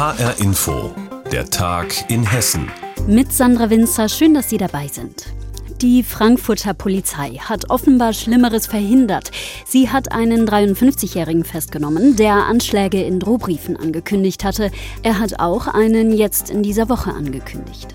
HR Info, der Tag in Hessen. Mit Sandra Winzer, schön, dass Sie dabei sind. Die Frankfurter Polizei hat offenbar Schlimmeres verhindert. Sie hat einen 53-Jährigen festgenommen, der Anschläge in Drohbriefen angekündigt hatte. Er hat auch einen jetzt in dieser Woche angekündigt.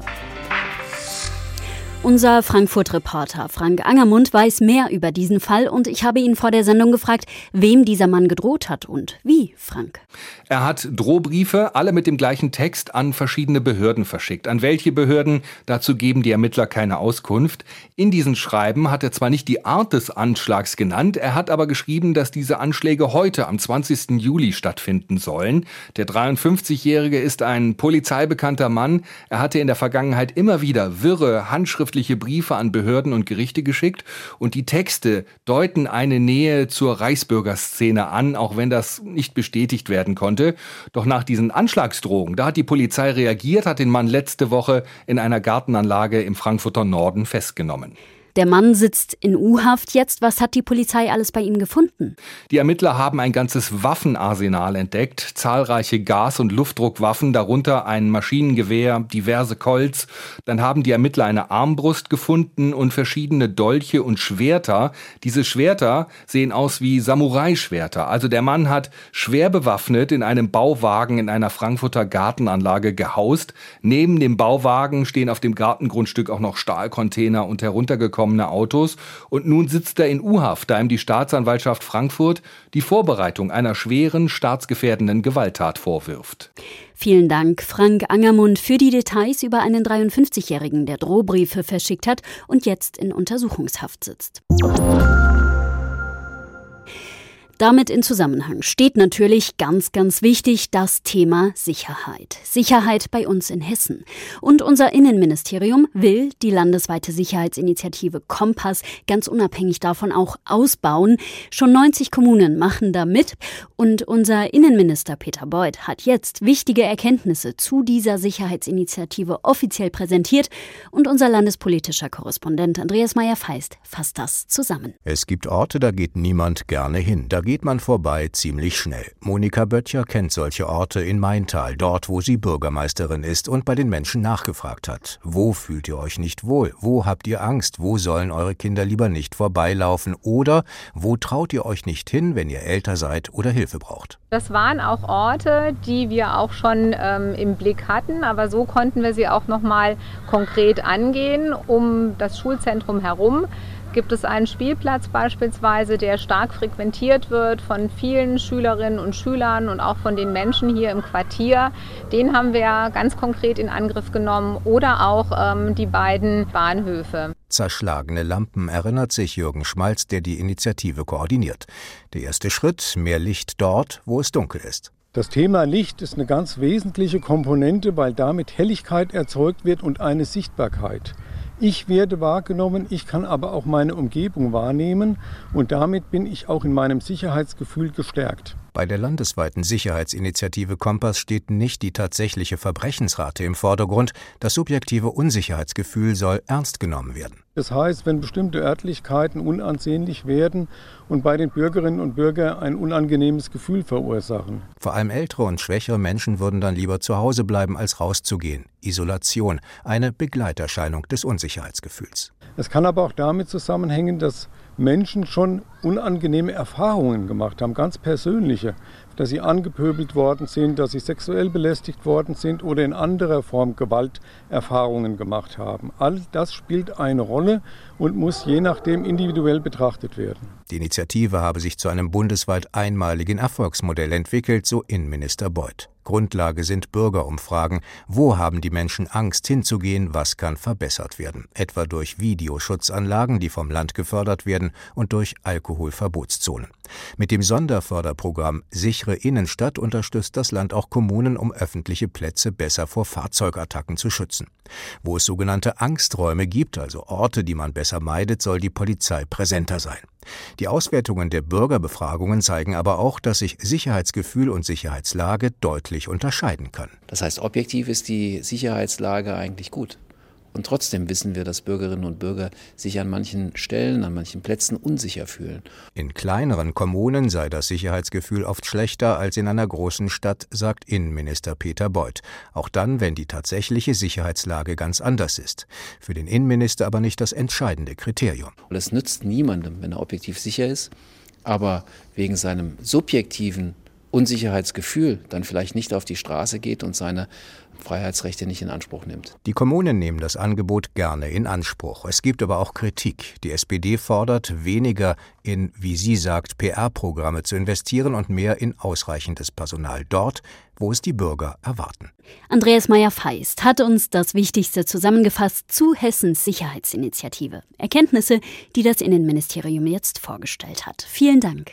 Unser Frankfurt-Reporter Frank Angermund weiß mehr über diesen Fall und ich habe ihn vor der Sendung gefragt, wem dieser Mann gedroht hat und wie, Frank. Er hat Drohbriefe, alle mit dem gleichen Text, an verschiedene Behörden verschickt. An welche Behörden? Dazu geben die Ermittler keine Auskunft. In diesen Schreiben hat er zwar nicht die Art des Anschlags genannt, er hat aber geschrieben, dass diese Anschläge heute am 20. Juli stattfinden sollen. Der 53-Jährige ist ein polizeibekannter Mann. Er hatte in der Vergangenheit immer wieder wirre, handschriftliche handschriftliche Briefe an Behörden und Gerichte geschickt und die Texte deuten eine Nähe zur Reichsbürgerszene an, auch wenn das nicht bestätigt werden konnte. Doch nach diesen Anschlagsdrohungen, da hat die Polizei reagiert, hat den Mann letzte Woche in einer Gartenanlage im Frankfurter Norden festgenommen. Der Mann sitzt in U-Haft jetzt. Was hat die Polizei alles bei ihm gefunden? Die Ermittler haben ein ganzes Waffenarsenal entdeckt. Zahlreiche Gas- und Luftdruckwaffen, darunter ein Maschinengewehr, diverse Colts. Dann haben die Ermittler eine Armbrust gefunden und verschiedene Dolche und Schwerter. Diese Schwerter sehen aus wie Samurai-Schwerter. Also der Mann hat schwer bewaffnet in einem Bauwagen in einer Frankfurter Gartenanlage gehaust. Neben dem Bauwagen stehen auf dem Gartengrundstück auch noch Stahlcontainer und heruntergekommen gekommene Autos. Und nun sitzt er in U-Haft, da ihm die Staatsanwaltschaft Frankfurt die Vorbereitung einer schweren, staatsgefährdenden Gewalttat vorwirft. Vielen Dank, Frank Angermund, für die Details über einen 53-Jährigen, der Drohbriefe verschickt hat und jetzt in Untersuchungshaft sitzt. Damit in Zusammenhang steht natürlich ganz, ganz wichtig das Thema Sicherheit. Sicherheit bei uns in Hessen. Und unser Innenministerium will die landesweite Sicherheitsinitiative Kompass ganz unabhängig davon auch ausbauen. Schon 90 Kommunen machen da mit. Und unser Innenminister Peter Beuth hat jetzt wichtige Erkenntnisse zu dieser Sicherheitsinitiative offiziell präsentiert. Und unser landespolitischer Korrespondent Andreas Meyer-Feist fasst das zusammen. Es gibt Orte, da geht niemand gerne hin. Da geht man vorbei ziemlich schnell. Monika Böttcher kennt solche Orte in Maintal, dort wo sie Bürgermeisterin ist und bei den Menschen nachgefragt hat. Wo fühlt ihr euch nicht wohl? Wo habt ihr Angst? Wo sollen eure Kinder lieber nicht vorbeilaufen? Oder wo traut ihr euch nicht hin, wenn ihr älter seid oder Hilfe braucht? Das waren auch Orte, die wir auch schon ähm, im Blick hatten, aber so konnten wir sie auch noch mal konkret angehen, um das Schulzentrum herum gibt es einen Spielplatz beispielsweise, der stark frequentiert wird von vielen Schülerinnen und Schülern und auch von den Menschen hier im Quartier. Den haben wir ganz konkret in Angriff genommen oder auch ähm, die beiden Bahnhöfe. Zerschlagene Lampen erinnert sich Jürgen Schmalz, der die Initiative koordiniert. Der erste Schritt, mehr Licht dort, wo es dunkel ist. Das Thema Licht ist eine ganz wesentliche Komponente, weil damit Helligkeit erzeugt wird und eine Sichtbarkeit. Ich werde wahrgenommen, ich kann aber auch meine Umgebung wahrnehmen und damit bin ich auch in meinem Sicherheitsgefühl gestärkt. Bei der landesweiten Sicherheitsinitiative Kompass steht nicht die tatsächliche Verbrechensrate im Vordergrund, das subjektive Unsicherheitsgefühl soll ernst genommen werden. Das heißt, wenn bestimmte Örtlichkeiten unansehnlich werden und bei den Bürgerinnen und Bürgern ein unangenehmes Gefühl verursachen. Vor allem ältere und schwächere Menschen würden dann lieber zu Hause bleiben, als rauszugehen. Isolation, eine Begleiterscheinung des Unsicherheitsgefühls. Es kann aber auch damit zusammenhängen, dass Menschen schon unangenehme Erfahrungen gemacht haben, ganz persönliche, dass sie angepöbelt worden sind, dass sie sexuell belästigt worden sind oder in anderer Form Gewalterfahrungen gemacht haben. All das spielt eine Rolle und muss je nachdem individuell betrachtet werden. Die Initiative habe sich zu einem bundesweit einmaligen Erfolgsmodell entwickelt, so Innenminister Beuth. Grundlage sind Bürgerumfragen. Wo haben die Menschen Angst hinzugehen? Was kann verbessert werden? Etwa durch Videoschutzanlagen, die vom Land gefördert werden, und durch Alkoholverbotszonen. Mit dem Sonderförderprogramm Sichere Innenstadt unterstützt das Land auch Kommunen, um öffentliche Plätze besser vor Fahrzeugattacken zu schützen. Wo es sogenannte Angsträume gibt, also Orte, die man besser meidet, soll die Polizei präsenter sein. Die Auswertungen der Bürgerbefragungen zeigen aber auch, dass sich Sicherheitsgefühl und Sicherheitslage deutlich unterscheiden können. Das heißt, objektiv ist die Sicherheitslage eigentlich gut. Und trotzdem wissen wir, dass Bürgerinnen und Bürger sich an manchen Stellen, an manchen Plätzen unsicher fühlen. In kleineren Kommunen sei das Sicherheitsgefühl oft schlechter als in einer großen Stadt, sagt Innenminister Peter Beuth. Auch dann, wenn die tatsächliche Sicherheitslage ganz anders ist. Für den Innenminister aber nicht das entscheidende Kriterium. Und es nützt niemandem, wenn er objektiv sicher ist, aber wegen seinem subjektiven Unsicherheitsgefühl dann vielleicht nicht auf die Straße geht und seine Freiheitsrechte nicht in Anspruch nimmt. Die Kommunen nehmen das Angebot gerne in Anspruch. Es gibt aber auch Kritik. Die SPD fordert, weniger in, wie sie sagt, PR-Programme zu investieren und mehr in ausreichendes Personal dort, wo es die Bürger erwarten. Andreas Meyer-Feist hat uns das Wichtigste zusammengefasst zu Hessens Sicherheitsinitiative. Erkenntnisse, die das Innenministerium jetzt vorgestellt hat. Vielen Dank.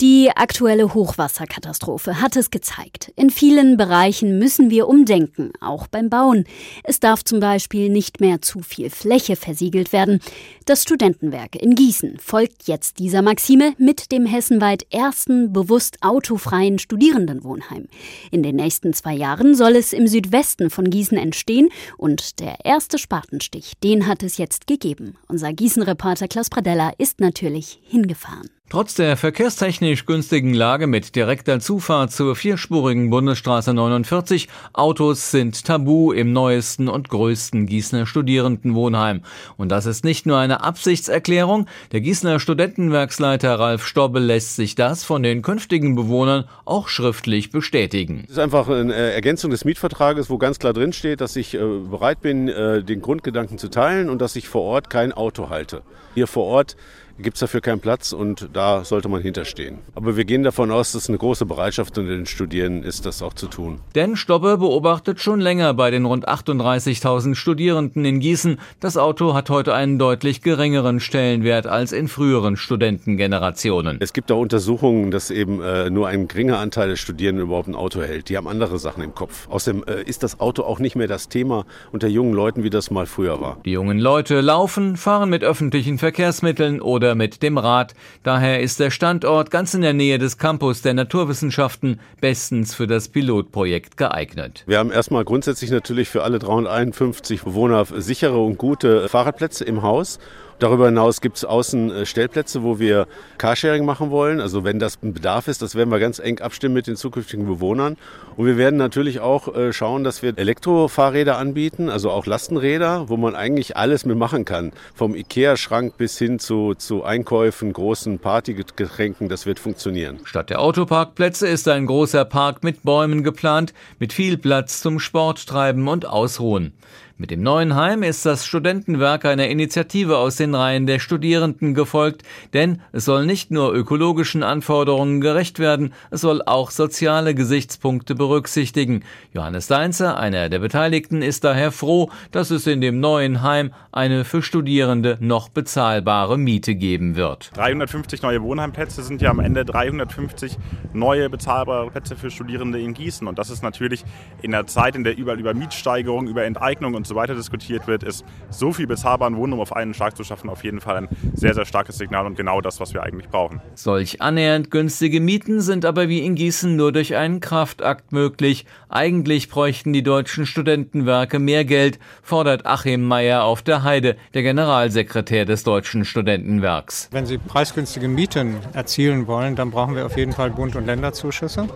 Die aktuelle Hochwasserkatastrophe hat es gezeigt. In vielen Bereichen müssen wir umdenken, auch beim Bauen. Es darf zum Beispiel nicht mehr zu viel Fläche versiegelt werden. Das Studentenwerk in Gießen folgt jetzt dieser Maxime mit dem hessenweit ersten bewusst autofreien Studierendenwohnheim. In den nächsten zwei Jahren soll es im Südwesten von Gießen entstehen und der erste Spatenstich, den hat es jetzt gegeben. Unser Gießen-Reporter Klaus Pradella ist natürlich hingefahren. Trotz der verkehrstechnisch günstigen Lage mit direkter Zufahrt zur vierspurigen Bundesstraße 49, Autos sind tabu im neuesten und größten Gießener Studierendenwohnheim. Und das ist nicht nur eine Absichtserklärung. Der Gießener Studentenwerksleiter Ralf Stobbe lässt sich das von den künftigen Bewohnern auch schriftlich bestätigen. Es ist einfach eine Ergänzung des Mietvertrages, wo ganz klar drin steht, dass ich äh, bereit bin, äh, den Grundgedanken zu teilen und dass ich vor Ort kein Auto halte. Hier vor Ort gibt es dafür keinen Platz und da sollte man hinterstehen. Aber wir gehen davon aus, dass eine große Bereitschaft unter den Studierenden ist, das auch zu tun. Denn Stobbe beobachtet schon länger bei den rund 38.000 Studierenden in Gießen, das Auto hat heute einen deutlich geringeren Stellenwert als in früheren Studentengenerationen. Es gibt auch Untersuchungen, dass eben äh, nur ein geringer Anteil der Studierenden überhaupt ein Auto hält. Die haben andere Sachen im Kopf. Außerdem äh, ist das Auto auch nicht mehr das Thema unter jungen Leuten, wie das mal früher war. Die jungen Leute laufen, fahren mit öffentlichen Verkehrsmitteln oder oder mit dem Rad. Daher ist der Standort ganz in der Nähe des Campus der Naturwissenschaften bestens für das Pilotprojekt geeignet. Wir haben erstmal grundsätzlich natürlich für alle 351 Bewohner sichere und gute Fahrradplätze im Haus Darüber hinaus gibt es außen äh, Stellplätze, wo wir Carsharing machen wollen. Also wenn das ein Bedarf ist, das werden wir ganz eng abstimmen mit den zukünftigen Bewohnern. Und wir werden natürlich auch äh, schauen, dass wir Elektrofahrräder anbieten, also auch Lastenräder, wo man eigentlich alles mitmachen kann. Vom Ikea-Schrank bis hin zu, zu Einkäufen, großen Partygetränken, das wird funktionieren. Statt der Autoparkplätze ist ein großer Park mit Bäumen geplant, mit viel Platz zum Sporttreiben und Ausruhen. Mit dem neuen Heim ist das Studentenwerk einer Initiative aus den Reihen der Studierenden gefolgt, denn es soll nicht nur ökologischen Anforderungen gerecht werden, es soll auch soziale Gesichtspunkte berücksichtigen. Johannes Deinzer, einer der Beteiligten, ist daher froh, dass es in dem neuen Heim eine für Studierende noch bezahlbare Miete geben wird. 350 neue Wohnheimplätze sind ja am Ende 350 neue bezahlbare Plätze für Studierende in Gießen und das ist natürlich in der Zeit, in der überall über Mietsteigerung, über Enteignung und so weiter diskutiert wird, ist so viel bezahlbaren Wohnraum auf einen Schlag zu schaffen auf jeden Fall ein sehr, sehr starkes Signal und genau das, was wir eigentlich brauchen. Solch annähernd günstige Mieten sind aber wie in Gießen nur durch einen Kraftakt möglich. Eigentlich bräuchten die deutschen Studentenwerke mehr Geld, fordert Achim Meyer auf der Heide, der Generalsekretär des Deutschen Studentenwerks. Wenn Sie preisgünstige Mieten erzielen wollen, dann brauchen wir auf jeden Fall Bund- und Länderzuschüsse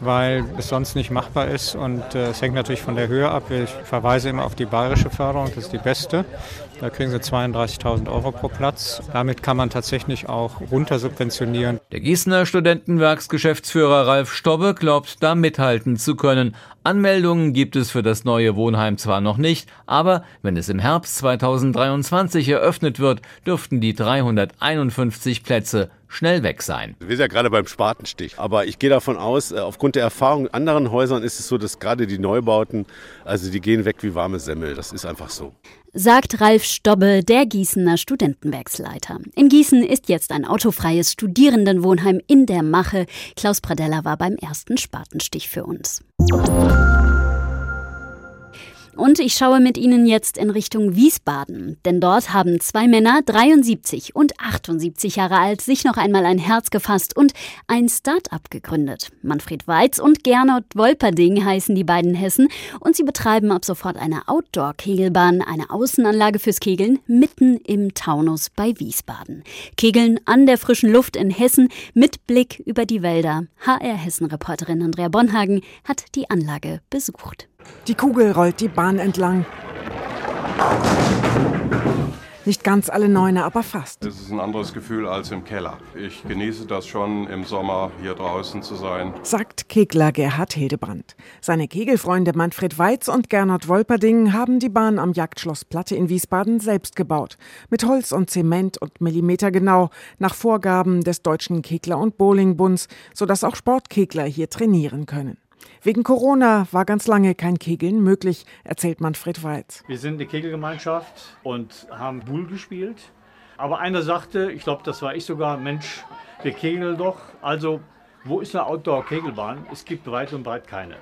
weil es sonst nicht machbar ist. Und äh, es hängt natürlich von der Höhe ab. Ich verweise immer auf die bayerische Förderung, das ist die beste. Da kriegen sie 32.000 Euro pro Platz. Damit kann man tatsächlich auch runtersubventionieren. Der Gießener Studentenwerksgeschäftsführer Ralf Stobbe glaubt, da mithalten zu können. Anmeldungen gibt es für das neue Wohnheim zwar noch nicht, aber wenn es im Herbst 2023 eröffnet wird, dürften die 351 Plätze schnell weg sein. Wir sind ja gerade beim Spatenstich. Aber ich gehe davon aus, äh, aufgrund der Erfahrung in anderen Häusern ist es so, dass gerade die Neubauten, also die gehen weg wie warme Semmel. Das ist einfach so. Sagt Ralf Stobbe, der Gießener Studentenwerksleiter. In Gießen ist jetzt ein autofreies Studierendenwohnheim in der Mache. Klaus Pradella war beim ersten Spatenstich für uns. Und ich schaue mit Ihnen jetzt in Richtung Wiesbaden, denn dort haben zwei Männer, 73 und 78 Jahre alt, sich noch einmal ein Herz gefasst und ein Start-up gegründet. Manfred Weiz und Gernot Wolperding heißen die beiden Hessen und sie betreiben ab sofort eine Outdoor-Kegelbahn, eine Außenanlage fürs Kegeln mitten im Taunus bei Wiesbaden. Kegeln an der frischen Luft in Hessen mit Blick über die Wälder. HR Hessen-Reporterin Andrea Bonhagen hat die Anlage besucht. Die Kugel rollt die Bahn entlang. Nicht ganz alle Neune, aber fast. Es ist ein anderes Gefühl als im Keller. Ich genieße das schon, im Sommer hier draußen zu sein. Sagt Kegler Gerhard Hildebrand. Seine Kegelfreunde Manfred Weiz und Gernot Wolperding haben die Bahn am Jagdschloss Platte in Wiesbaden selbst gebaut. Mit Holz und Zement und Millimeter genau, nach Vorgaben des Deutschen Kegler- und Bowlingbunds, sodass auch Sportkegler hier trainieren können. Wegen Corona war ganz lange kein Kegeln möglich, erzählt Manfred Weiz. Wir sind eine Kegelgemeinschaft und haben Bull gespielt. Aber einer sagte, ich glaube, das war ich sogar, Mensch, wir kegeln doch. Also, wo ist eine Outdoor-Kegelbahn? Es gibt weit und breit keine.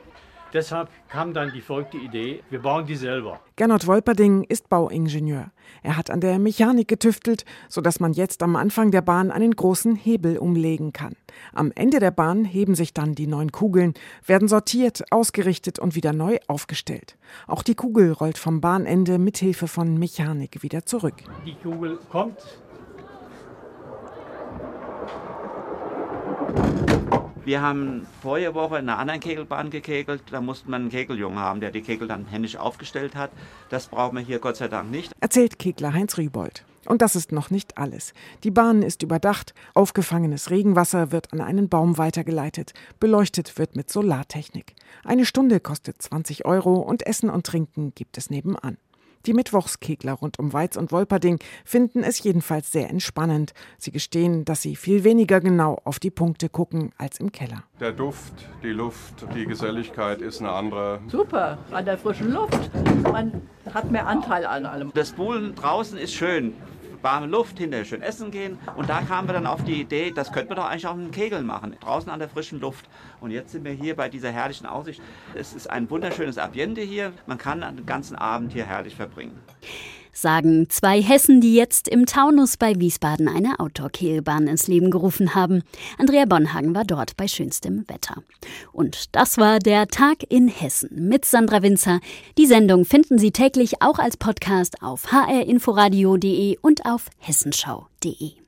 Deshalb kam dann die verrückte Idee, wir bauen die selber. Gernot Wolperding ist Bauingenieur. Er hat an der Mechanik getüftelt, sodass man jetzt am Anfang der Bahn einen großen Hebel umlegen kann. Am Ende der Bahn heben sich dann die neun Kugeln, werden sortiert, ausgerichtet und wieder neu aufgestellt. Auch die Kugel rollt vom Bahnende mit Hilfe von Mechanik wieder zurück. Die Kugel kommt, Wir haben vorige Woche in einer anderen Kegelbahn gekegelt. Da musste man einen Kegeljungen haben, der die Kegel dann händisch aufgestellt hat. Das brauchen wir hier Gott sei Dank nicht. Erzählt Kegler Heinz Rübold. Und das ist noch nicht alles. Die Bahn ist überdacht, aufgefangenes Regenwasser wird an einen Baum weitergeleitet, beleuchtet wird mit Solartechnik. Eine Stunde kostet 20 Euro und Essen und Trinken gibt es nebenan. Die Mittwochskegler rund um Weiz und Wolperding finden es jedenfalls sehr entspannend. Sie gestehen, dass sie viel weniger genau auf die Punkte gucken als im Keller. Der Duft, die Luft, die Geselligkeit ist eine andere. Super, an der frischen Luft. Man hat mehr Anteil an allem. Das Buhlen draußen ist schön warme Luft, hinterher schön essen gehen. Und da kamen wir dann auf die Idee, das könnten wir doch eigentlich auch einen Kegeln machen, draußen an der frischen Luft. Und jetzt sind wir hier bei dieser herrlichen Aussicht. Es ist ein wunderschönes Ambiente hier. Man kann den ganzen Abend hier herrlich verbringen sagen zwei Hessen, die jetzt im Taunus bei Wiesbaden eine Outdoor-Kehlbahn ins Leben gerufen haben. Andrea Bonhagen war dort bei schönstem Wetter. Und das war der Tag in Hessen mit Sandra Winzer. Die Sendung finden Sie täglich auch als Podcast auf hrinforadio.de und auf hessenschau.de.